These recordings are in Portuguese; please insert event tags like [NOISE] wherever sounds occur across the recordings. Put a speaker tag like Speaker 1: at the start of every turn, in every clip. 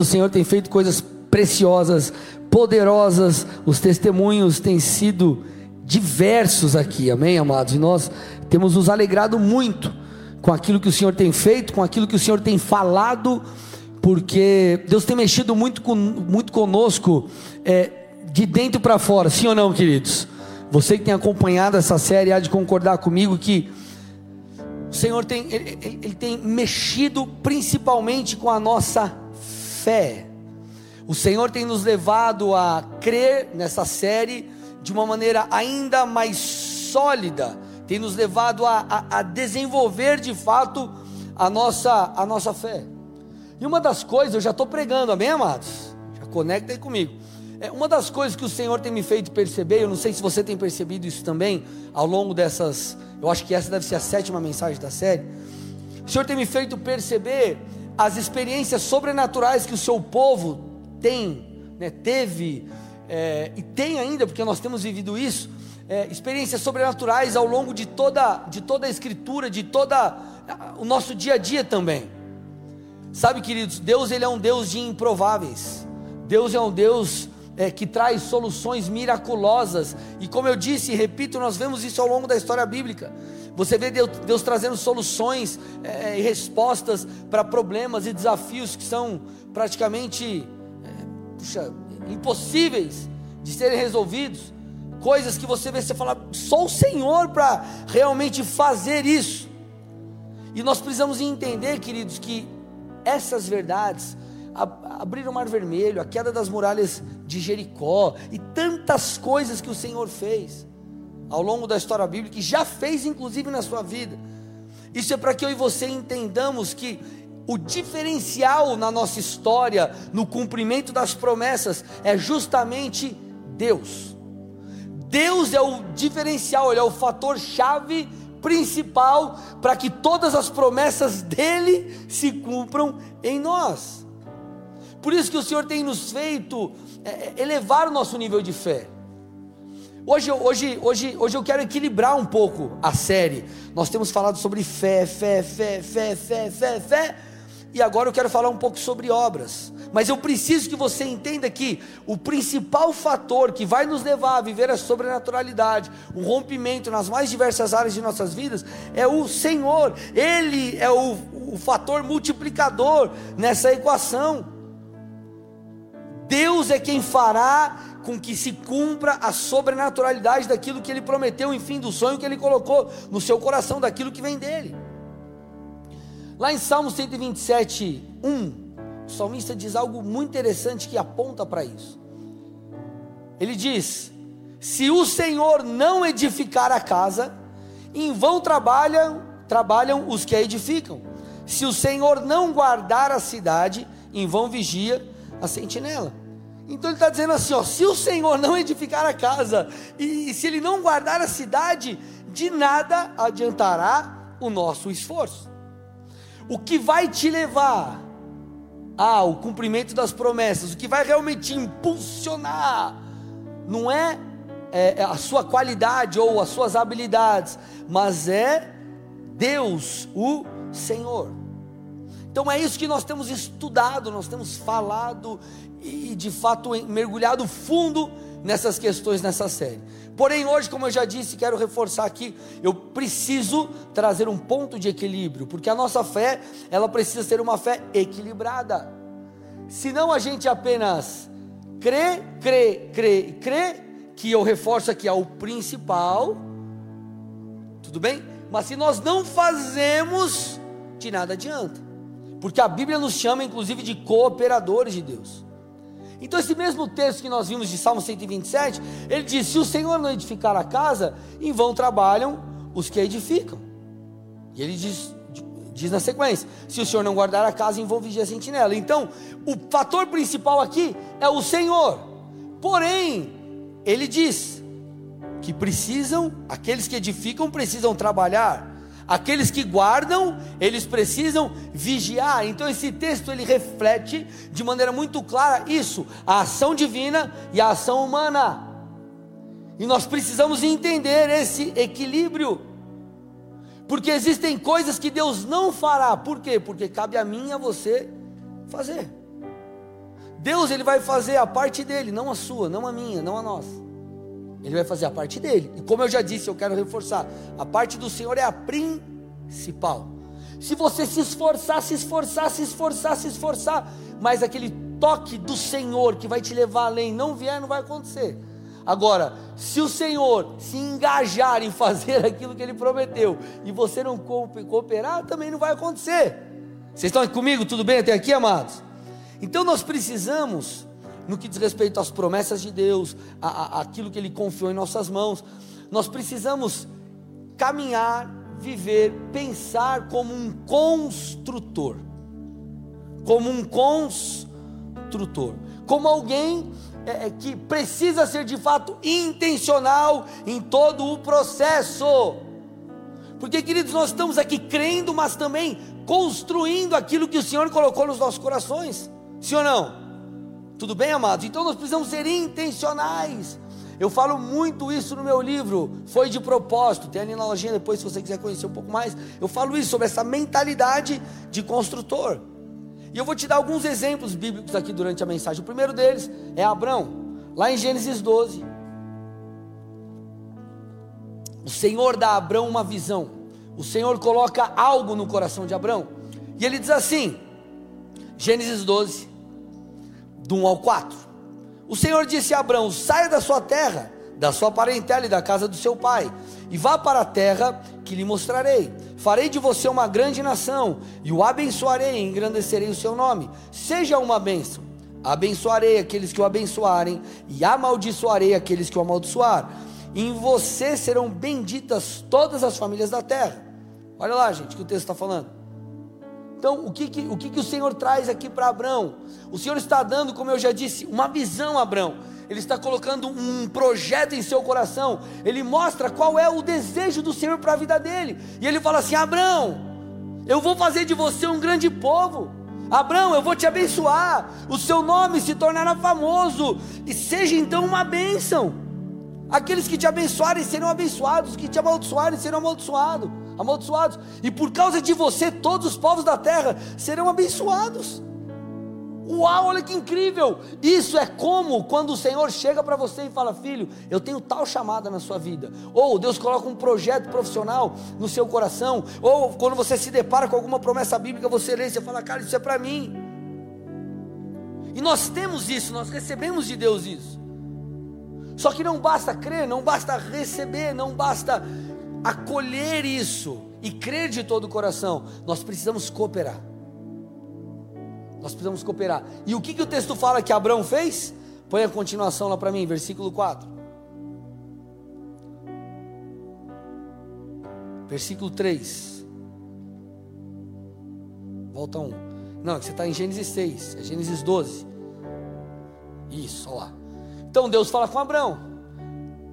Speaker 1: O Senhor tem feito coisas preciosas, poderosas, os testemunhos têm sido diversos aqui, amém, amados? E nós temos nos alegrado muito com aquilo que o Senhor tem feito, com aquilo que o Senhor tem falado, porque Deus tem mexido muito, com, muito conosco, é, de dentro para fora, sim ou não, queridos? Você que tem acompanhado essa série há de concordar comigo que o Senhor tem, ele, ele tem mexido principalmente com a nossa fé. O Senhor tem nos levado a crer nessa série de uma maneira ainda mais sólida, tem nos levado a, a, a desenvolver de fato a nossa, a nossa fé. E uma das coisas, eu já estou pregando, amém, amados? Já conecta aí comigo. É, uma das coisas que o Senhor tem me feito perceber, eu não sei se você tem percebido isso também, ao longo dessas, eu acho que essa deve ser a sétima mensagem da série. O Senhor tem me feito perceber as experiências sobrenaturais que o seu povo tem, né, teve é, e tem ainda, porque nós temos vivido isso, é, experiências sobrenaturais ao longo de toda, de toda a escritura, de toda o nosso dia a dia também. Sabe, queridos, Deus ele é um Deus de improváveis. Deus é um Deus é, que traz soluções miraculosas. E como eu disse e repito, nós vemos isso ao longo da história bíblica. Você vê Deus, Deus trazendo soluções é, e respostas para problemas e desafios que são praticamente é, puxa, impossíveis de serem resolvidos. Coisas que você vê, você fala, só o Senhor para realmente fazer isso. E nós precisamos entender, queridos, que essas verdades abrir o mar vermelho, a queda das muralhas de Jericó e tantas coisas que o Senhor fez ao longo da história bíblica, e já fez inclusive na sua vida. Isso é para que eu e você entendamos que o diferencial na nossa história, no cumprimento das promessas, é justamente Deus. Deus é o diferencial, ele é o fator chave principal para que todas as promessas dele se cumpram em nós. Por isso que o Senhor tem nos feito elevar o nosso nível de fé. Hoje, hoje, hoje, hoje eu quero equilibrar um pouco a série. Nós temos falado sobre fé, fé, fé, fé, fé, fé, fé. E agora eu quero falar um pouco sobre obras. Mas eu preciso que você entenda que o principal fator que vai nos levar a viver a sobrenaturalidade, o rompimento nas mais diversas áreas de nossas vidas, é o Senhor. Ele é o, o fator multiplicador nessa equação. Deus é quem fará com que se cumpra a sobrenaturalidade daquilo que ele prometeu, enfim, do sonho que ele colocou no seu coração, daquilo que vem dele. Lá em Salmo 127, 1, o salmista diz algo muito interessante que aponta para isso. Ele diz: Se o Senhor não edificar a casa, em vão trabalham, trabalham os que a edificam. Se o Senhor não guardar a cidade, em vão vigia a sentinela. Então ele está dizendo assim: ó, se o Senhor não edificar a casa, e, e se ele não guardar a cidade, de nada adiantará o nosso esforço. O que vai te levar ao cumprimento das promessas, o que vai realmente impulsionar, não é, é, é a sua qualidade ou as suas habilidades, mas é Deus, o Senhor. Então é isso que nós temos estudado, nós temos falado e de fato mergulhado fundo nessas questões nessa série. Porém, hoje, como eu já disse, quero reforçar aqui, eu preciso trazer um ponto de equilíbrio, porque a nossa fé, ela precisa ser uma fé equilibrada. Senão a gente apenas crê, crê, crê, crê, que eu reforço aqui é o principal, tudo bem? Mas se nós não fazemos, de nada adianta. Porque a Bíblia nos chama, inclusive, de cooperadores de Deus. Então, esse mesmo texto que nós vimos de Salmo 127, ele diz: Se o Senhor não edificar a casa, em vão trabalham os que a edificam. E ele diz, diz na sequência: Se o Senhor não guardar a casa, em vão vigia a sentinela. Então, o fator principal aqui é o Senhor. Porém, ele diz que precisam, aqueles que edificam precisam trabalhar Aqueles que guardam, eles precisam vigiar. Então esse texto ele reflete de maneira muito clara isso, a ação divina e a ação humana. E nós precisamos entender esse equilíbrio. Porque existem coisas que Deus não fará. Por quê? Porque cabe a mim e a você fazer. Deus ele vai fazer a parte dele, não a sua, não a minha, não a nossa. Ele vai fazer a parte dele. E como eu já disse, eu quero reforçar, a parte do Senhor é a principal. Se você se esforçar, se esforçar, se esforçar, se esforçar, mas aquele toque do Senhor que vai te levar além não vier, não vai acontecer. Agora, se o Senhor se engajar em fazer [LAUGHS] aquilo que ele prometeu e você não cooperar, também não vai acontecer. Vocês estão comigo? Tudo bem até aqui, amados? Então nós precisamos, no que diz respeito às promessas de Deus, a, a, aquilo que Ele confiou em nossas mãos, nós precisamos caminhar, viver, pensar como um construtor, como um construtor, como alguém é, é, que precisa ser de fato intencional em todo o processo. Porque, queridos, nós estamos aqui crendo, mas também construindo aquilo que o Senhor colocou nos nossos corações. Sim ou não? Tudo bem, amados? Então nós precisamos ser intencionais. Eu falo muito isso no meu livro, foi de propósito. Tem ali na lojinha depois, se você quiser conhecer um pouco mais. Eu falo isso sobre essa mentalidade de construtor. E eu vou te dar alguns exemplos bíblicos aqui durante a mensagem. O primeiro deles é Abraão, lá em Gênesis 12. O Senhor dá a Abraão uma visão. O Senhor coloca algo no coração de Abraão. E ele diz assim: Gênesis 12, do 1 ao 4. O Senhor disse a Abraão: saia da sua terra, da sua parentela e da casa do seu pai, e vá para a terra que lhe mostrarei. Farei de você uma grande nação, e o abençoarei e engrandecerei o seu nome. Seja uma bênção. Abençoarei aqueles que o abençoarem, e amaldiçoarei aqueles que o amaldiçoar. Em você serão benditas todas as famílias da terra. Olha lá, gente, o que o texto está falando. Então, o que, que, o, que, que o Senhor traz aqui para Abraão? O Senhor está dando, como eu já disse, uma visão a Abraão. Ele está colocando um projeto em seu coração. Ele mostra qual é o desejo do Senhor para a vida dele. E ele fala assim: Abraão, eu vou fazer de você um grande povo. Abraão, eu vou te abençoar. O seu nome se tornará famoso. E seja então uma bênção. Aqueles que te abençoarem serão abençoados, os que te amaldiçoarem serão amaldiçoados amaldiçoados, e por causa de você, todos os povos da terra serão abençoados. Uau, olha que incrível! Isso é como quando o Senhor chega para você e fala: Filho, eu tenho tal chamada na sua vida. Ou Deus coloca um projeto profissional no seu coração. Ou quando você se depara com alguma promessa bíblica, você lê e você fala: Cara, isso é para mim. E nós temos isso, nós recebemos de Deus isso. Só que não basta crer, não basta receber, não basta acolher isso e crer de todo o coração, nós precisamos cooperar. Nós precisamos cooperar. E o que, que o texto fala que Abraão fez? Põe a continuação lá para mim, versículo 4. Versículo 3. Volta um. Não, você está em Gênesis 6, é Gênesis 12. Isso, olha lá. Então Deus fala com Abraão.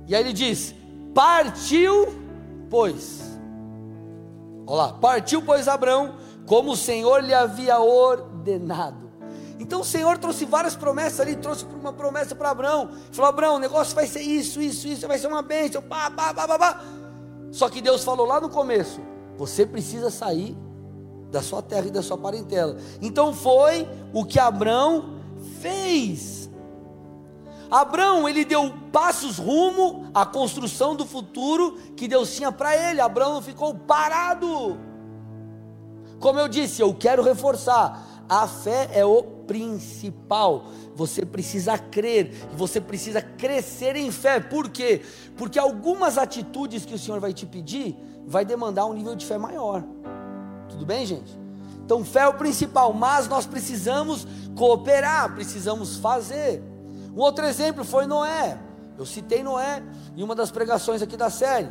Speaker 1: E aí ele diz: Partiu pois. Olha lá, partiu, pois, Abraão, como o Senhor lhe havia ordenado. Então o Senhor trouxe várias promessas ali, trouxe uma promessa para Abraão. Falou: Abraão, o negócio vai ser isso, isso, isso, vai ser uma bênção. Pá, pá, pá, pá, pá. Só que Deus falou lá no começo: você precisa sair da sua terra e da sua parentela. Então foi o que Abraão fez. Abraão, ele deu passos rumo à construção do futuro que Deus tinha para ele. Abraão ficou parado. Como eu disse, eu quero reforçar: a fé é o principal. Você precisa crer, você precisa crescer em fé. Por quê? Porque algumas atitudes que o Senhor vai te pedir vai demandar um nível de fé maior. Tudo bem, gente? Então, fé é o principal, mas nós precisamos cooperar, precisamos fazer. Um outro exemplo foi Noé. Eu citei Noé em uma das pregações aqui da série.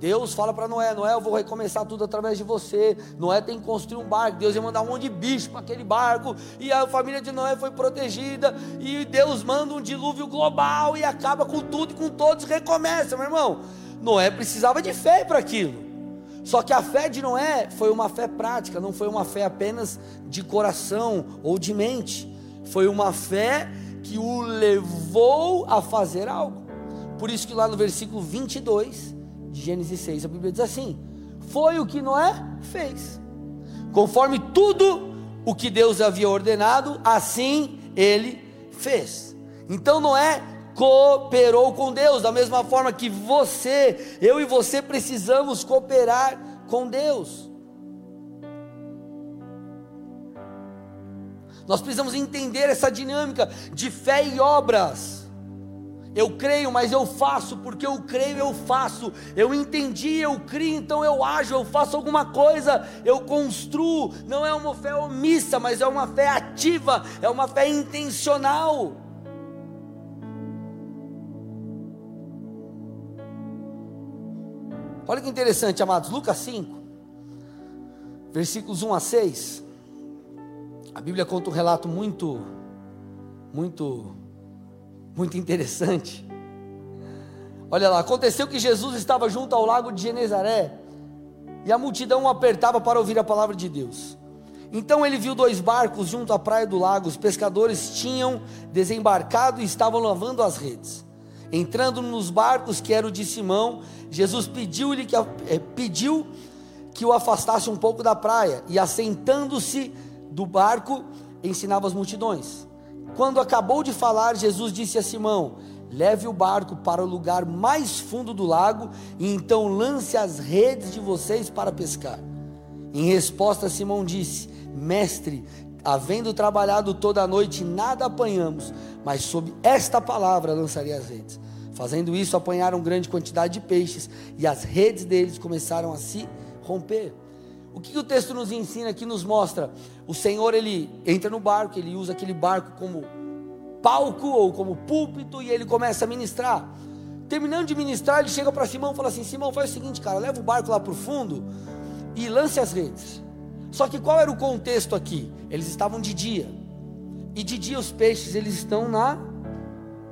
Speaker 1: Deus fala para Noé: Noé, eu vou recomeçar tudo através de você. Noé tem que construir um barco. Deus ia mandar um monte de bicho para aquele barco. E a família de Noé foi protegida. E Deus manda um dilúvio global e acaba com tudo e com todos. Recomeça, meu irmão. Noé precisava de fé para aquilo. Só que a fé de Noé foi uma fé prática, não foi uma fé apenas de coração ou de mente. Foi uma fé que o levou a fazer algo. Por isso que lá no versículo 22 de Gênesis 6, a Bíblia diz assim: Foi o que Noé fez. Conforme tudo o que Deus havia ordenado, assim ele fez. Então Noé cooperou com Deus, da mesma forma que você, eu e você precisamos cooperar com Deus. Nós precisamos entender essa dinâmica de fé e obras. Eu creio, mas eu faço, porque eu creio, eu faço. Eu entendi, eu crio, então eu ajo, eu faço alguma coisa, eu construo. Não é uma fé omissa, mas é uma fé ativa, é uma fé intencional. Olha que interessante, amados, Lucas 5, versículos 1 a 6. A Bíblia conta um relato muito, muito muito interessante. Olha lá, aconteceu que Jesus estava junto ao lago de Genezaré e a multidão o apertava para ouvir a palavra de Deus. Então ele viu dois barcos junto à praia do lago. Os pescadores tinham desembarcado e estavam lavando as redes. Entrando nos barcos, que era o de Simão, Jesus pediu-lhe que, eh, pediu que o afastasse um pouco da praia e, assentando-se do barco, ensinava as multidões. Quando acabou de falar, Jesus disse a Simão: Leve o barco para o lugar mais fundo do lago e então lance as redes de vocês para pescar. Em resposta, Simão disse: Mestre, havendo trabalhado toda a noite, nada apanhamos, mas sob esta palavra lançaria as redes. Fazendo isso, apanharam grande quantidade de peixes e as redes deles começaram a se romper. O que, o texto nos ensina aqui, nos mostra? O Senhor, ele entra no barco, ele usa aquele barco como palco ou como púlpito e ele começa a ministrar. Terminando de ministrar, ele chega para Simão e fala assim: Simão, faz o seguinte, cara, leva o barco lá para o fundo e lance as redes. Só que qual era o contexto aqui? Eles estavam de dia. E de dia os peixes eles estão na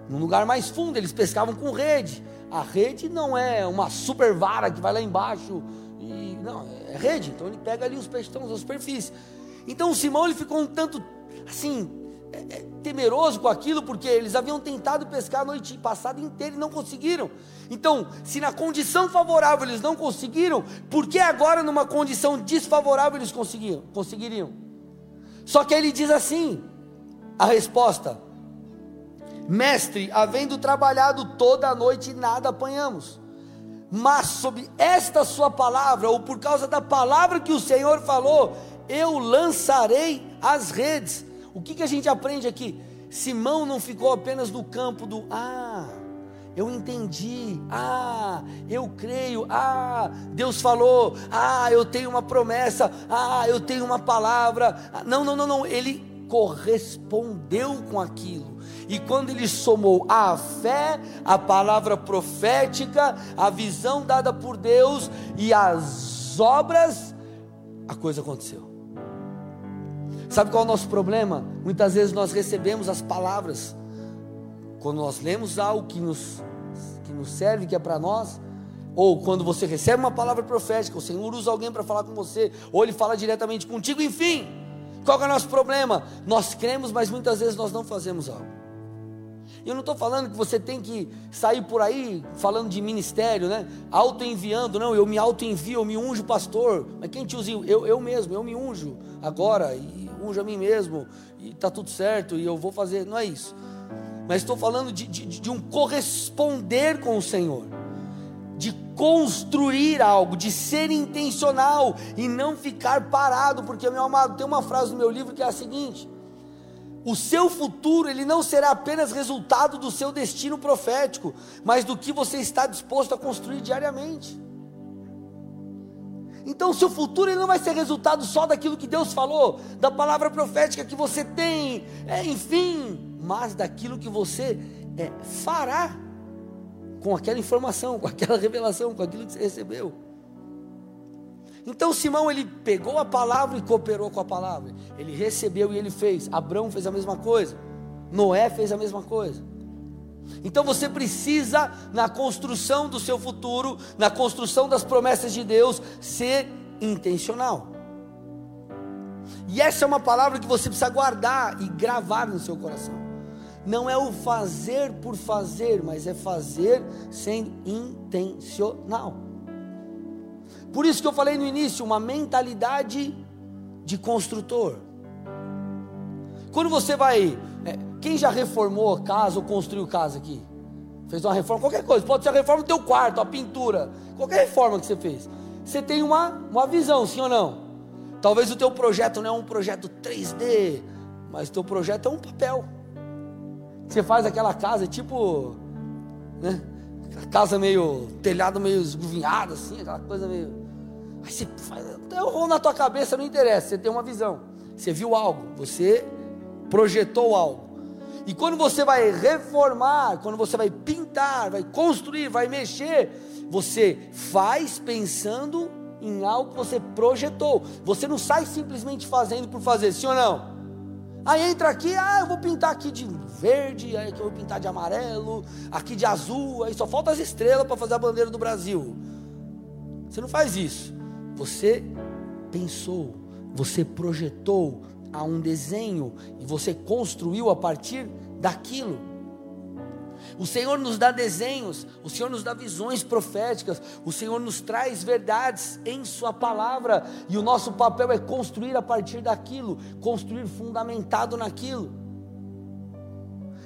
Speaker 1: no lugar mais fundo, eles pescavam com rede. A rede não é uma super vara que vai lá embaixo não, é rede. Então ele pega ali os peixes estão na superfície. Então o Simão ele ficou um tanto assim é, é, temeroso com aquilo, porque eles haviam tentado pescar a noite passada inteira e não conseguiram. Então, se na condição favorável eles não conseguiram, por que agora numa condição desfavorável eles conseguiram, conseguiriam? Só que ele diz assim: a resposta, mestre, havendo trabalhado toda a noite, nada apanhamos. Mas sob esta sua palavra, ou por causa da palavra que o Senhor falou, eu lançarei as redes. O que, que a gente aprende aqui? Simão não ficou apenas no campo do ah, eu entendi, ah, eu creio, ah, Deus falou, ah, eu tenho uma promessa, ah, eu tenho uma palavra. Não, não, não, não, ele correspondeu com aquilo. E quando ele somou a fé, a palavra profética, a visão dada por Deus e as obras, a coisa aconteceu. Sabe qual é o nosso problema? Muitas vezes nós recebemos as palavras, quando nós lemos algo que nos, que nos serve, que é para nós, ou quando você recebe uma palavra profética, o Senhor usa alguém para falar com você, ou Ele fala diretamente contigo, enfim. Qual é o nosso problema? Nós cremos, mas muitas vezes nós não fazemos algo. E eu não estou falando que você tem que sair por aí falando de ministério, né? Auto-enviando, não, eu me auto-envio, eu me unjo pastor. Mas quem te usa? Eu, eu mesmo, eu me unjo agora, e unjo a mim mesmo, e está tudo certo, e eu vou fazer. Não é isso. Mas estou falando de, de, de um corresponder com o Senhor de construir algo, de ser intencional e não ficar parado, porque meu amado, tem uma frase no meu livro que é a seguinte: o seu futuro ele não será apenas resultado do seu destino profético, mas do que você está disposto a construir diariamente. Então, o seu futuro ele não vai ser resultado só daquilo que Deus falou, da palavra profética que você tem, é, enfim, mas daquilo que você é, fará com aquela informação, com aquela revelação, com aquilo que você recebeu. Então Simão ele pegou a palavra e cooperou com a palavra. Ele recebeu e ele fez. Abraão fez a mesma coisa. Noé fez a mesma coisa. Então você precisa, na construção do seu futuro, na construção das promessas de Deus, ser intencional. E essa é uma palavra que você precisa guardar e gravar no seu coração. Não é o fazer por fazer, mas é fazer sendo intencional. Por isso que eu falei no início, uma mentalidade de construtor. Quando você vai é, Quem já reformou casa ou construiu casa aqui? Fez uma reforma, qualquer coisa, pode ser a reforma do teu quarto, a pintura, qualquer reforma que você fez. Você tem uma, uma visão, sim ou não? Talvez o teu projeto não é um projeto 3D, mas o teu projeto é um papel. Você faz aquela casa tipo, né? Casa meio, telhado meio esguvinhado assim, aquela coisa meio. Aí você faz, ou na tua cabeça não interessa, você tem uma visão. Você viu algo, você projetou algo. E quando você vai reformar, quando você vai pintar, vai construir, vai mexer, você faz pensando em algo que você projetou. Você não sai simplesmente fazendo por fazer, sim ou não? Aí entra aqui, ah, eu vou pintar aqui de verde, aí eu vou pintar de amarelo, aqui de azul, aí só falta as estrelas para fazer a bandeira do Brasil. Você não faz isso. Você pensou, você projetou, a um desenho e você construiu a partir daquilo. O Senhor nos dá desenhos, o Senhor nos dá visões proféticas, o Senhor nos traz verdades em Sua palavra, e o nosso papel é construir a partir daquilo, construir fundamentado naquilo.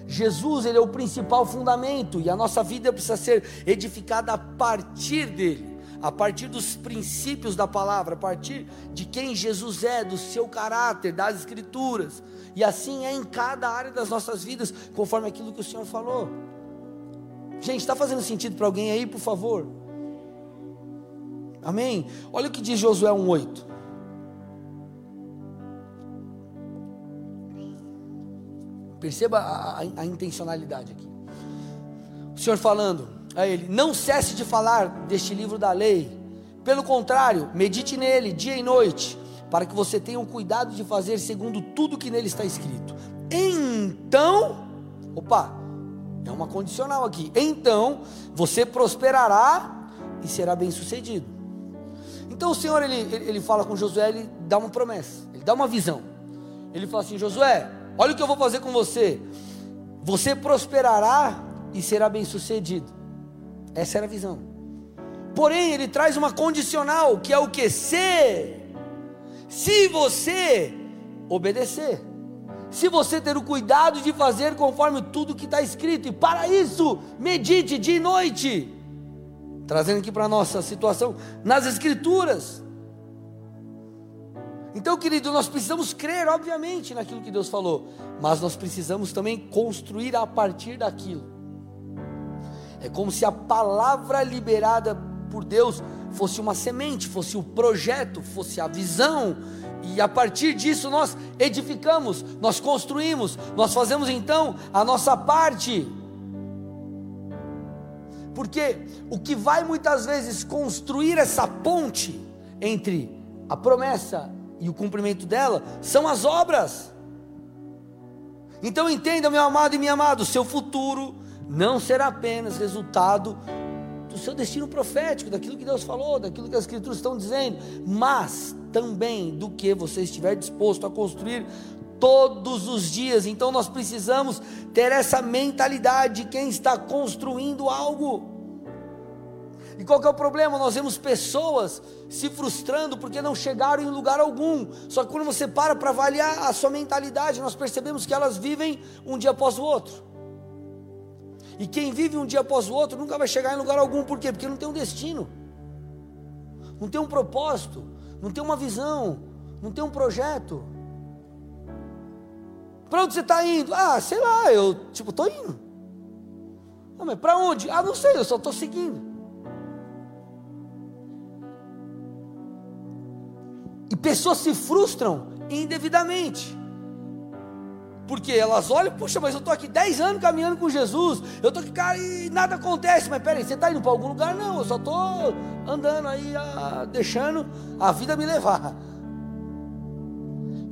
Speaker 1: Jesus, Ele é o principal fundamento, e a nossa vida precisa ser edificada a partir dele a partir dos princípios da palavra, a partir de quem Jesus é, do seu caráter, das Escrituras. E assim é em cada área das nossas vidas, conforme aquilo que o Senhor falou. Gente, está fazendo sentido para alguém aí, por favor? Amém? Olha o que diz Josué 1,8. Perceba a, a, a intencionalidade aqui. O Senhor falando, a ele: Não cesse de falar deste livro da lei. Pelo contrário, medite nele dia e noite, para que você tenha o cuidado de fazer segundo tudo que nele está escrito. Então, opa, é uma condicional aqui. Então, você prosperará e será bem-sucedido. Então o Senhor ele, ele, fala com Josué, ele dá uma promessa, ele dá uma visão. Ele fala assim: Josué, olha o que eu vou fazer com você. Você prosperará e será bem-sucedido. Essa era a visão. Porém, ele traz uma condicional, que é o que? Se, se você obedecer, se você ter o cuidado de fazer conforme tudo que está escrito, e para isso, medite dia e noite, trazendo aqui para a nossa situação, nas Escrituras. Então, querido, nós precisamos crer, obviamente, naquilo que Deus falou, mas nós precisamos também construir a partir daquilo. É como se a palavra liberada por Deus fosse uma semente, fosse o projeto, fosse a visão, e a partir disso nós edificamos, nós construímos, nós fazemos então a nossa parte. Porque o que vai muitas vezes construir essa ponte entre a promessa e o cumprimento dela são as obras. Então entenda, meu amado e minha amada, o seu futuro não será apenas resultado do seu destino profético, daquilo que Deus falou, daquilo que as Escrituras estão dizendo, mas também do que você estiver disposto a construir todos os dias. Então nós precisamos ter essa mentalidade de quem está construindo algo. E qual que é o problema? Nós vemos pessoas se frustrando porque não chegaram em lugar algum. Só que quando você para para avaliar a sua mentalidade, nós percebemos que elas vivem um dia após o outro. E quem vive um dia após o outro nunca vai chegar em lugar algum, por quê? Porque não tem um destino, não tem um propósito, não tem uma visão, não tem um projeto. Para onde você está indo? Ah, sei lá, eu tipo estou indo. Ah, mas para onde? Ah, não sei, eu só estou seguindo. E pessoas se frustram indevidamente. Porque elas olham, puxa, mas eu estou aqui 10 anos caminhando com Jesus, eu estou aqui, cara, e nada acontece. Mas peraí, você está indo para algum lugar? Não, eu só estou andando aí, deixando a vida me levar.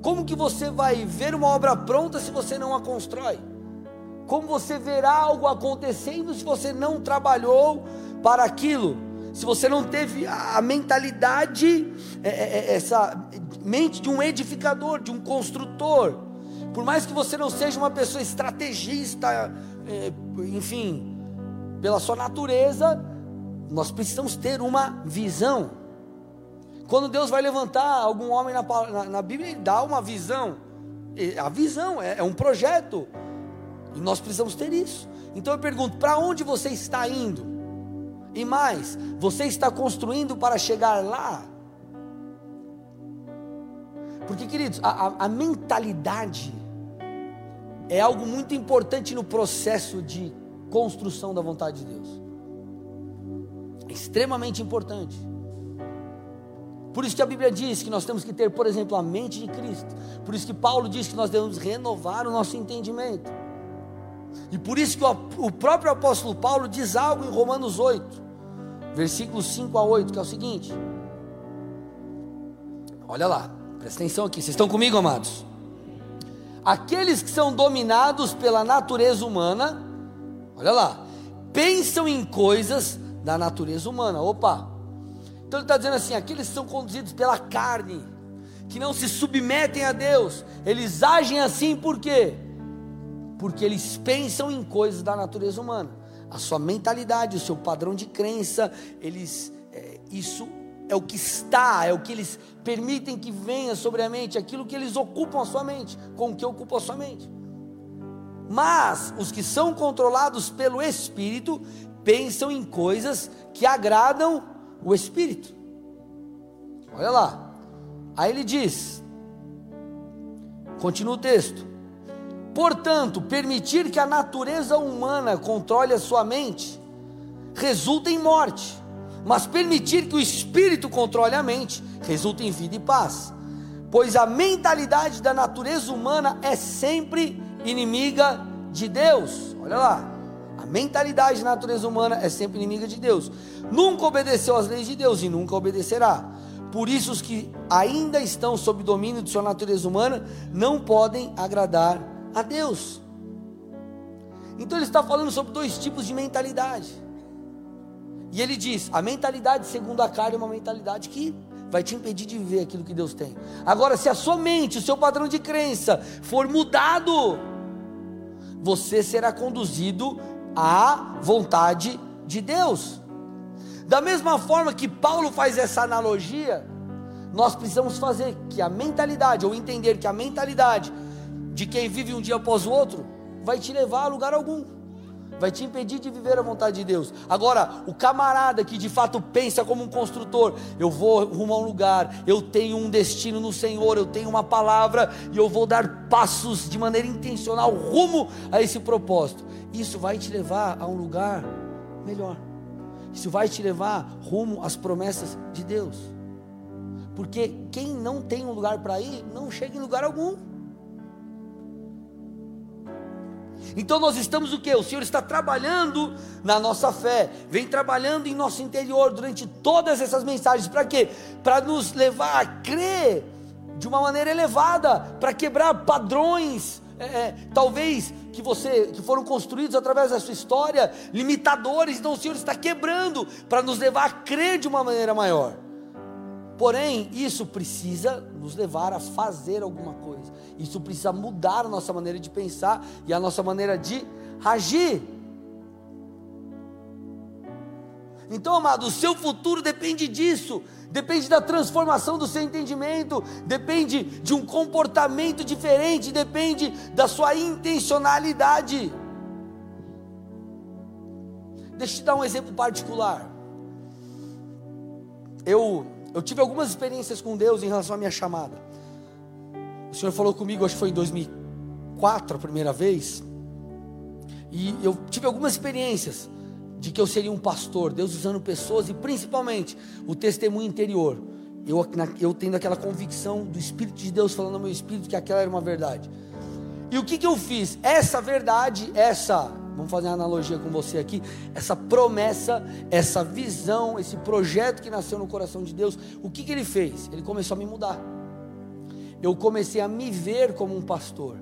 Speaker 1: Como que você vai ver uma obra pronta se você não a constrói? Como você verá algo acontecendo se você não trabalhou para aquilo? Se você não teve a mentalidade, é, é, é, essa mente de um edificador, de um construtor. Por mais que você não seja uma pessoa estrategista, é, enfim, pela sua natureza, nós precisamos ter uma visão. Quando Deus vai levantar algum homem na, na, na Bíblia, Ele dá uma visão. A visão é, é um projeto. E nós precisamos ter isso. Então eu pergunto: para onde você está indo? E mais, você está construindo para chegar lá? Porque, queridos, a, a, a mentalidade é algo muito importante no processo de construção da vontade de Deus. É extremamente importante. Por isso que a Bíblia diz que nós temos que ter, por exemplo, a mente de Cristo. Por isso que Paulo diz que nós devemos renovar o nosso entendimento. E por isso que o próprio apóstolo Paulo diz algo em Romanos 8, versículos 5 a 8, que é o seguinte: Olha lá, presta atenção aqui, vocês estão comigo, amados? Aqueles que são dominados pela natureza humana, olha lá, pensam em coisas da natureza humana. Opa! Então ele está dizendo assim: aqueles que são conduzidos pela carne, que não se submetem a Deus, eles agem assim por quê? Porque eles pensam em coisas da natureza humana. A sua mentalidade, o seu padrão de crença, eles, é, isso é o que está, é o que eles permitem que venha sobre a mente, aquilo que eles ocupam a sua mente, com o que ocupa a sua mente. Mas os que são controlados pelo Espírito pensam em coisas que agradam o Espírito. Olha lá. Aí ele diz, continua o texto. Portanto, permitir que a natureza humana controle a sua mente resulta em morte mas permitir que o espírito controle a mente resulta em vida e paz. Pois a mentalidade da natureza humana é sempre inimiga de Deus. Olha lá. A mentalidade da natureza humana é sempre inimiga de Deus. Nunca obedeceu às leis de Deus e nunca obedecerá. Por isso, os que ainda estão sob domínio de sua natureza humana não podem agradar a Deus. Então, ele está falando sobre dois tipos de mentalidade. E ele diz: a mentalidade segundo a carne é uma mentalidade que vai te impedir de viver aquilo que Deus tem. Agora, se a sua mente, o seu padrão de crença for mudado, você será conduzido à vontade de Deus. Da mesma forma que Paulo faz essa analogia, nós precisamos fazer que a mentalidade, ou entender que a mentalidade de quem vive um dia após o outro, vai te levar a lugar algum vai te impedir de viver a vontade de Deus. Agora, o camarada que de fato pensa como um construtor, eu vou rumo a um lugar, eu tenho um destino no Senhor, eu tenho uma palavra e eu vou dar passos de maneira intencional rumo a esse propósito. Isso vai te levar a um lugar melhor. Isso vai te levar rumo às promessas de Deus. Porque quem não tem um lugar para ir, não chega em lugar algum. Então nós estamos o que? O Senhor está trabalhando na nossa fé, vem trabalhando em nosso interior durante todas essas mensagens, para quê? Para nos levar a crer de uma maneira elevada, para quebrar padrões, é, é, talvez que você que foram construídos através da sua história, limitadores, então o Senhor está quebrando para nos levar a crer de uma maneira maior. Porém, isso precisa nos levar a fazer alguma coisa. Isso precisa mudar a nossa maneira de pensar e a nossa maneira de agir. Então, amado, o seu futuro depende disso, depende da transformação do seu entendimento, depende de um comportamento diferente, depende da sua intencionalidade. Deixa eu te dar um exemplo particular. Eu eu tive algumas experiências com Deus em relação à minha chamada. O Senhor falou comigo, acho que foi em 2004 a primeira vez. E eu tive algumas experiências de que eu seria um pastor, Deus usando pessoas e principalmente o testemunho interior. Eu, eu tendo aquela convicção do Espírito de Deus falando ao meu espírito que aquela era uma verdade. E o que, que eu fiz? Essa verdade, essa Vamos fazer uma analogia com você aqui. Essa promessa, essa visão, esse projeto que nasceu no coração de Deus, o que, que ele fez? Ele começou a me mudar. Eu comecei a me ver como um pastor.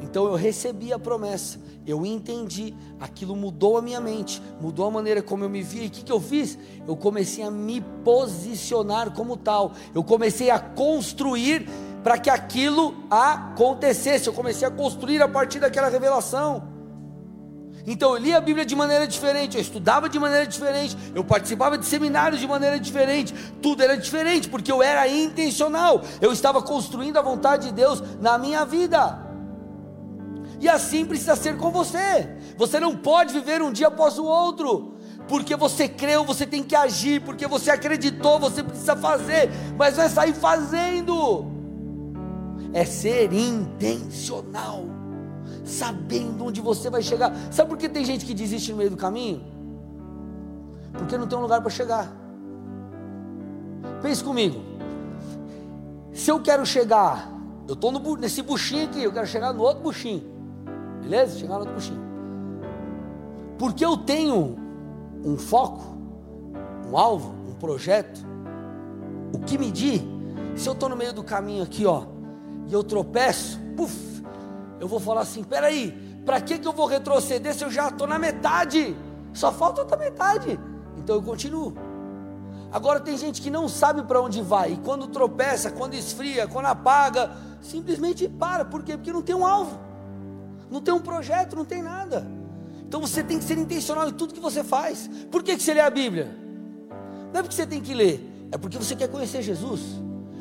Speaker 1: Então eu recebi a promessa, eu entendi, aquilo mudou a minha mente, mudou a maneira como eu me via. E o que, que eu fiz? Eu comecei a me posicionar como tal, eu comecei a construir para que aquilo acontecesse. Eu comecei a construir a partir daquela revelação. Então eu lia a Bíblia de maneira diferente, eu estudava de maneira diferente, eu participava de seminários de maneira diferente, tudo era diferente, porque eu era intencional, eu estava construindo a vontade de Deus na minha vida. E assim precisa ser com você. Você não pode viver um dia após o outro. Porque você creu, você tem que agir. Porque você acreditou, você precisa fazer. Mas não é sair fazendo. É ser intencional. Sabendo onde você vai chegar. Sabe por que tem gente que desiste no meio do caminho? Porque não tem um lugar para chegar. Pense comigo. Se eu quero chegar, eu estou nesse buchinho aqui, eu quero chegar no outro buchinho. Beleza? Chegar no outro buchinho. Porque eu tenho um foco, um alvo, um projeto, o que medir, se eu estou no meio do caminho aqui, ó, e eu tropeço, puf, eu vou falar assim: peraí, para que, que eu vou retroceder se eu já estou na metade? Só falta outra metade. Então eu continuo. Agora tem gente que não sabe para onde vai, e quando tropeça, quando esfria, quando apaga, simplesmente para. Por quê? Porque não tem um alvo, não tem um projeto, não tem nada. Então você tem que ser intencional em tudo que você faz. Por que, que você lê a Bíblia? Não é porque você tem que ler, é porque você quer conhecer Jesus.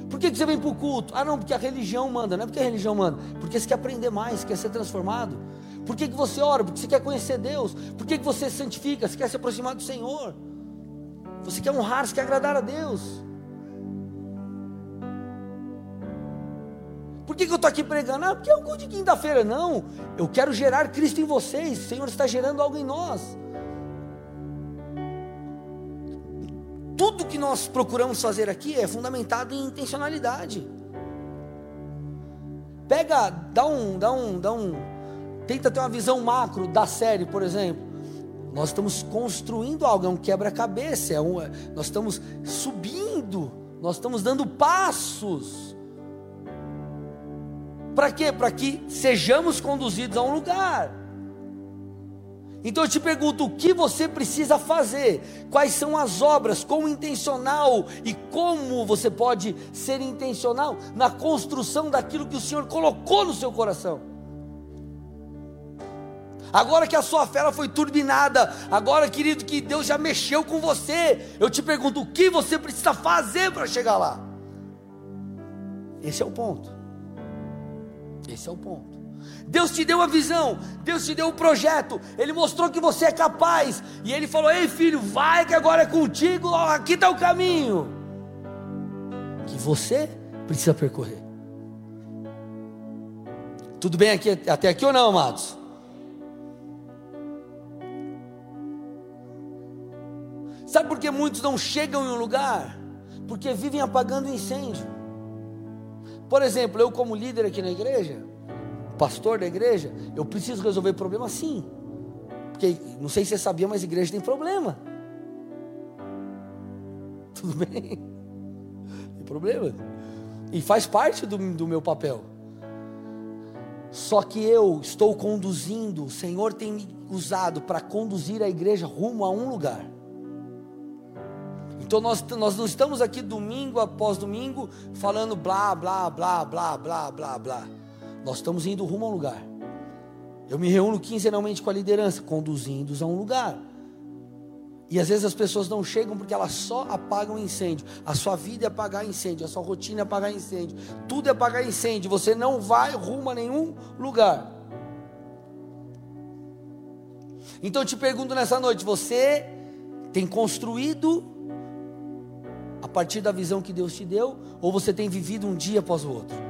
Speaker 1: Por que, que você vem para o culto? Ah, não, porque a religião manda. Não é porque a religião manda, porque você quer aprender mais, quer ser transformado. Por que, que você ora? Porque você quer conhecer Deus. Por que, que você se santifica? Você quer se aproximar do Senhor. Você quer honrar, você quer agradar a Deus. Por que, que eu estou aqui pregando? Ah, porque é um culto de quinta-feira. Não, eu quero gerar Cristo em vocês. O Senhor está gerando algo em nós. Que nós procuramos fazer aqui é fundamentado em intencionalidade. Pega, dá um, dá um, dá um, tenta ter uma visão macro da série, por exemplo. Nós estamos construindo algo, é um quebra-cabeça, é um, nós estamos subindo, nós estamos dando passos. Para quê? Para que sejamos conduzidos a um lugar. Então eu te pergunto: o que você precisa fazer? Quais são as obras? Como intencional e como você pode ser intencional na construção daquilo que o Senhor colocou no seu coração? Agora que a sua fé foi turbinada, agora, querido, que Deus já mexeu com você, eu te pergunto: o que você precisa fazer para chegar lá? Esse é o ponto. Esse é o ponto. Deus te deu a visão, Deus te deu o projeto, Ele mostrou que você é capaz, e Ele falou: Ei filho, vai que agora é contigo, aqui está o caminho que você precisa percorrer. Tudo bem aqui, até aqui ou não, amados? Sabe por que muitos não chegam em um lugar? Porque vivem apagando incêndio. Por exemplo, eu como líder aqui na igreja, pastor da igreja, eu preciso resolver problema sim. Porque não sei se você sabia, mas igreja tem problema. [LAUGHS] Tudo bem? Tem problema. E faz parte do, do meu papel. Só que eu estou conduzindo, o Senhor tem me usado para conduzir a igreja rumo a um lugar. Então nós, nós não estamos aqui domingo após domingo falando blá, blá, blá, blá, blá, blá, blá. Nós estamos indo rumo a um lugar. Eu me reúno quinzenalmente com a liderança, conduzindo-os a um lugar. E às vezes as pessoas não chegam porque elas só apagam incêndio. A sua vida é apagar incêndio, a sua rotina é apagar incêndio. Tudo é apagar incêndio. Você não vai rumo a nenhum lugar. Então eu te pergunto nessa noite: você tem construído a partir da visão que Deus te deu, ou você tem vivido um dia após o outro?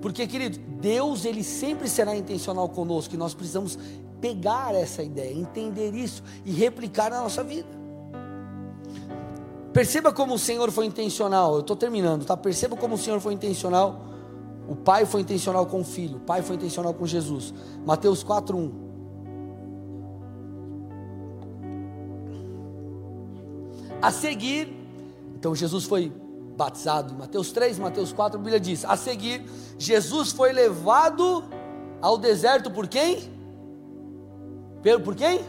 Speaker 1: Porque, querido, Deus ele sempre será intencional conosco e nós precisamos pegar essa ideia, entender isso e replicar na nossa vida. Perceba como o Senhor foi intencional. Eu estou terminando, tá? Perceba como o Senhor foi intencional. O Pai foi intencional com o Filho, o Pai foi intencional com Jesus. Mateus 4:1. A seguir, então Jesus foi batizado. Mateus 3, Mateus 4, a Bíblia diz: A seguir, Jesus foi levado ao deserto por quem? Pelo, por quem?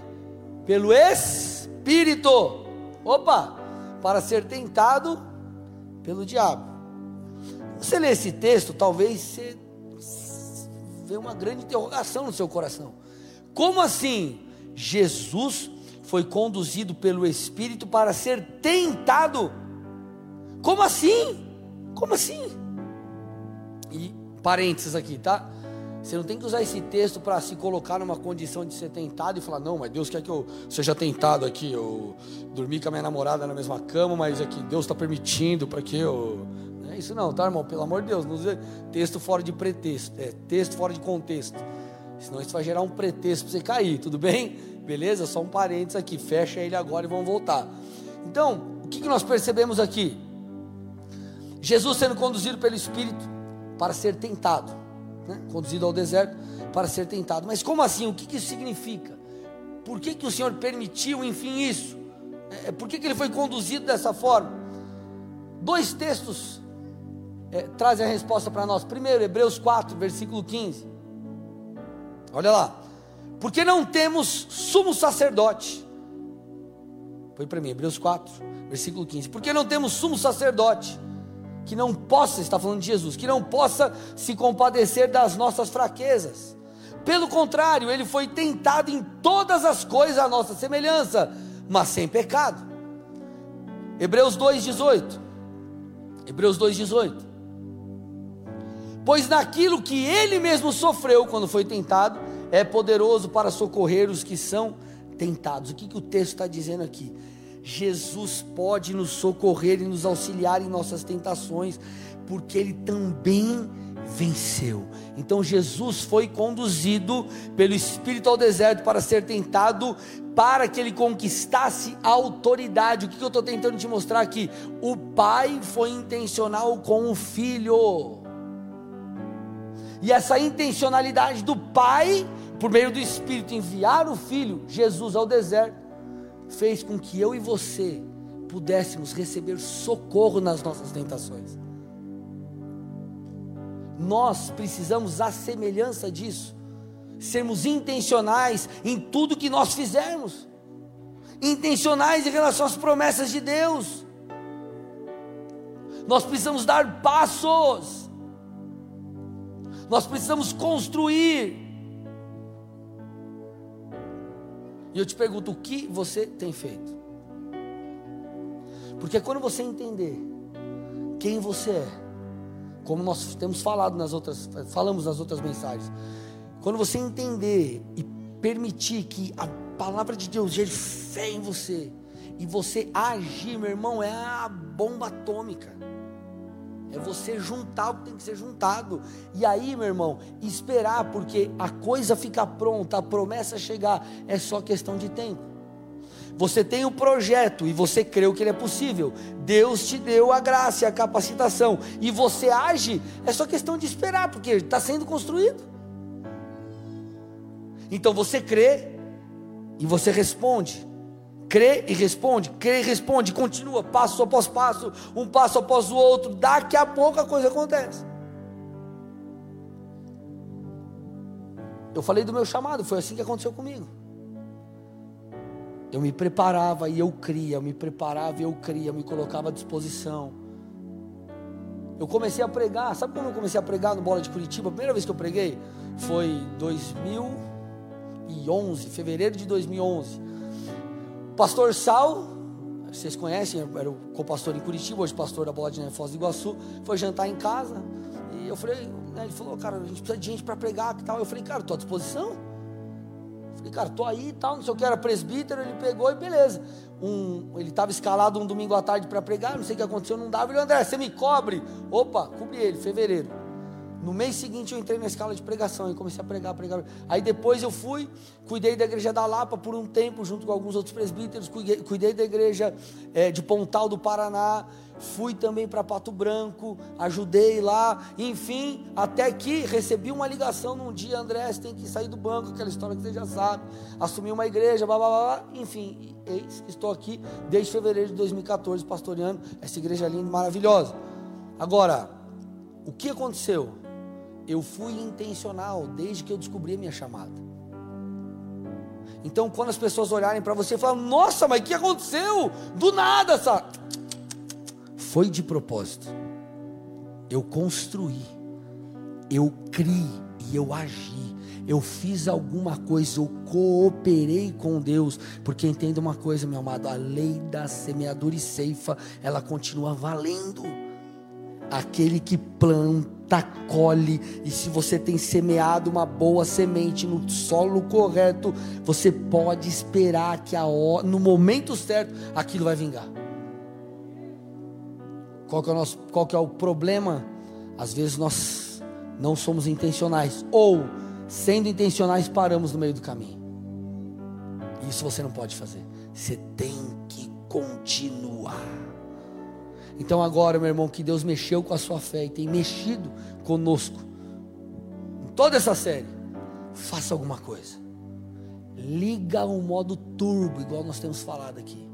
Speaker 1: Pelo Espírito. Opa! Para ser tentado pelo diabo. Você lê esse texto, talvez você vê uma grande interrogação no seu coração. Como assim? Jesus foi conduzido pelo Espírito para ser tentado. Como assim? Como assim? E parênteses aqui, tá? Você não tem que usar esse texto para se colocar numa condição de ser tentado e falar, não, mas Deus quer que eu seja tentado aqui, eu dormi com a minha namorada na mesma cama, mas é que Deus está permitindo para que eu. Não é isso não, tá, irmão? Pelo amor de Deus, não use texto fora de pretexto, é texto fora de contexto. Senão isso vai gerar um pretexto para você cair, tudo bem? Beleza? Só um parênteses aqui, fecha ele agora e vamos voltar. Então, o que, que nós percebemos aqui? Jesus sendo conduzido pelo Espírito para ser tentado né? conduzido ao deserto para ser tentado. Mas como assim? O que, que isso significa? Por que, que o Senhor permitiu, enfim, isso? É, por que, que ele foi conduzido dessa forma? Dois textos é, trazem a resposta para nós. Primeiro, Hebreus 4, versículo 15. Olha lá. Porque não temos sumo sacerdote. Foi para mim, Hebreus 4, versículo 15. Porque não temos sumo sacerdote que não possa, está falando de Jesus, que não possa se compadecer das nossas fraquezas. Pelo contrário, ele foi tentado em todas as coisas à nossa semelhança, mas sem pecado. Hebreus 2:18. Hebreus 2:18. Pois naquilo que ele mesmo sofreu quando foi tentado, é poderoso para socorrer os que são tentados. O que, que o texto está dizendo aqui? Jesus pode nos socorrer e nos auxiliar em nossas tentações, porque Ele também venceu. Então Jesus foi conduzido pelo Espírito ao deserto para ser tentado, para que ele conquistasse a autoridade. O que eu estou tentando te mostrar aqui? O Pai foi intencional com o Filho. E essa intencionalidade do Pai, por meio do Espírito, enviar o Filho, Jesus, ao deserto, fez com que eu e você pudéssemos receber socorro nas nossas tentações. Nós precisamos, à semelhança disso, sermos intencionais em tudo que nós fizermos, intencionais em relação às promessas de Deus. Nós precisamos dar passos, nós precisamos construir, E eu te pergunto: o que você tem feito? Porque quando você entender quem você é, como nós temos falado nas outras, falamos nas outras mensagens, quando você entender e permitir que a palavra de Deus gere fé em você, e você agir, meu irmão, é a bomba atômica. É você juntar o que tem que ser juntado. E aí, meu irmão, esperar, porque a coisa fica pronta, a promessa chegar, é só questão de tempo. Você tem o um projeto e você creu que ele é possível. Deus te deu a graça a capacitação. E você age, é só questão de esperar, porque está sendo construído. Então você crê e você responde crê e responde, crê e responde, continua, passo após passo, um passo após o outro, daqui a pouco a coisa acontece. Eu falei do meu chamado, foi assim que aconteceu comigo. Eu me preparava e eu cria, eu me preparava e eu cria, eu me colocava à disposição. Eu comecei a pregar, sabe como eu comecei a pregar no Bola de Curitiba? A primeira vez que eu preguei foi 2011, fevereiro de 2011 pastor Sal, vocês conhecem, era o co-pastor em Curitiba, hoje pastor da Bola de Foz do Iguaçu, foi jantar em casa. E eu falei, né, ele falou, cara, a gente precisa de gente para pregar e tal. Eu falei, cara, estou à disposição. Eu falei, cara, estou aí e tal, não sei o que, era presbítero, ele pegou e beleza. Um, ele estava escalado um domingo à tarde para pregar, não sei o que aconteceu, não dava. Ele André, você me cobre? Opa, cobri ele, fevereiro. No mês seguinte eu entrei na escala de pregação e comecei a pregar, pregar. Aí depois eu fui, cuidei da igreja da Lapa por um tempo, junto com alguns outros presbíteros, cuidei, cuidei da igreja é, de Pontal do Paraná, fui também para Pato Branco, ajudei lá, enfim, até que recebi uma ligação num dia, André, você tem que sair do banco, aquela história que você já sabe, assumi uma igreja, blá blá blá, enfim, eis, estou aqui desde fevereiro de 2014 pastoreando essa igreja linda e maravilhosa. Agora, o que aconteceu? Eu fui intencional desde que eu descobri a minha chamada. Então, quando as pessoas olharem para você e falam, nossa, mas o que aconteceu? Do nada, sabe? Foi de propósito. Eu construí, eu criei e eu agi. Eu fiz alguma coisa, eu cooperei com Deus, porque entenda uma coisa, meu amado, a lei da semeadura e ceifa, ela continua valendo. Aquele que planta, colhe, e se você tem semeado uma boa semente no solo correto, você pode esperar que a, no momento certo aquilo vai vingar. Qual que, é o nosso, qual que é o problema? Às vezes nós não somos intencionais, ou sendo intencionais, paramos no meio do caminho. Isso você não pode fazer. Você tem que continuar. Então agora, meu irmão, que Deus mexeu com a sua fé e tem mexido conosco em toda essa série, faça alguma coisa. Liga o modo turbo, igual nós temos falado aqui.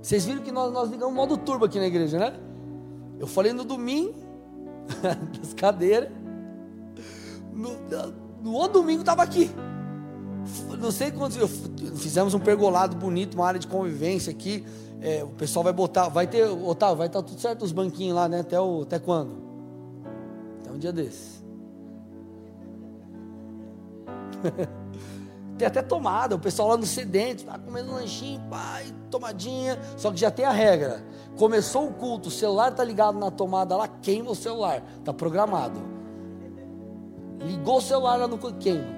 Speaker 1: Vocês viram que nós, nós ligamos o modo turbo aqui na igreja, né? Eu falei no domingo, [LAUGHS] das cadeiras. No, no outro domingo estava aqui. Não sei quantos. Fizemos um pergolado bonito, uma área de convivência aqui. É, o pessoal vai botar, vai ter, Otávio, vai estar tudo certo os banquinhos lá, né? Até, o, até quando? Até um dia desse. [LAUGHS] tem até tomada, o pessoal lá no sedente, tá comendo um lanchinho, pai, tomadinha, só que já tem a regra. Começou o culto, o celular tá ligado na tomada lá, queima o celular, tá programado. Ligou o celular lá no queima.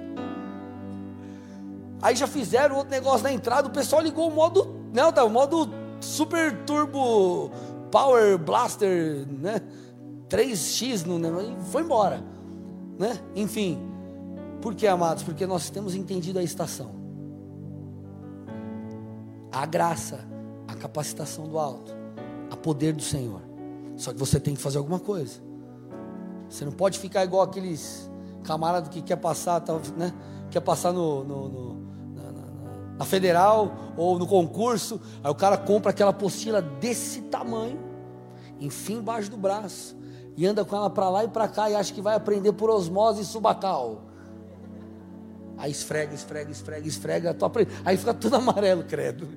Speaker 1: Aí já fizeram outro negócio na entrada, o pessoal ligou o modo, tá, o modo Super Turbo Power Blaster, né? 3x no negócio, foi embora, né? Enfim, por que, amados? Porque nós temos entendido a estação, a graça, a capacitação do alto, a poder do Senhor. Só que você tem que fazer alguma coisa. Você não pode ficar igual aqueles camaradas que quer passar, tá, né? Quer passar no, no, no na federal ou no concurso, aí o cara compra aquela apostila desse tamanho, enfim embaixo do braço, e anda com ela para lá e para cá e acha que vai aprender por osmose subacal. Aí esfrega, esfrega, esfrega, esfrega, aí fica tudo [LAUGHS] amarelo, credo.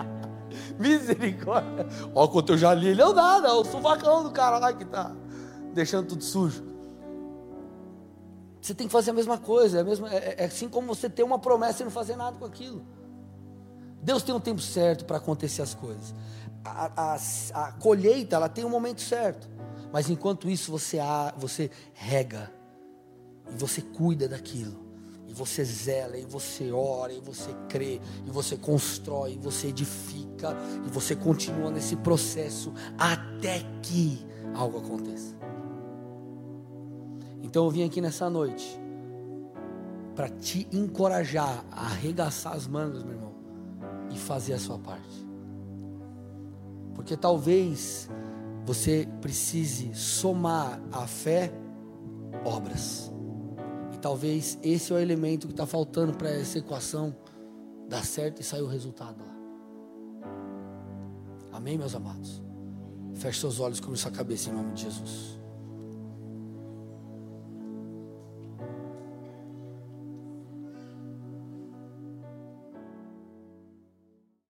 Speaker 1: [LAUGHS] Misericórdia. Olha quanto eu já li, não nada, é o suvacão do cara lá que tá deixando tudo sujo. Você tem que fazer a mesma coisa, é, mesmo, é, é assim como você ter uma promessa e não fazer nada com aquilo. Deus tem um tempo certo para acontecer as coisas. A, a, a, colheita, ela tem um momento certo. Mas enquanto isso, você, a, você rega. E você cuida daquilo. E você zela, e você ora, e você crê, e você constrói, e você edifica, e você continua nesse processo até que algo aconteça. Então eu vim aqui nessa noite para te encorajar a arregaçar as mangas, meu irmão, e fazer a sua parte. Porque talvez você precise somar a fé obras. E talvez esse é o elemento que está faltando para essa equação dar certo e sair o resultado lá. Amém, meus amados? Feche seus olhos, com sua cabeça em nome de Jesus.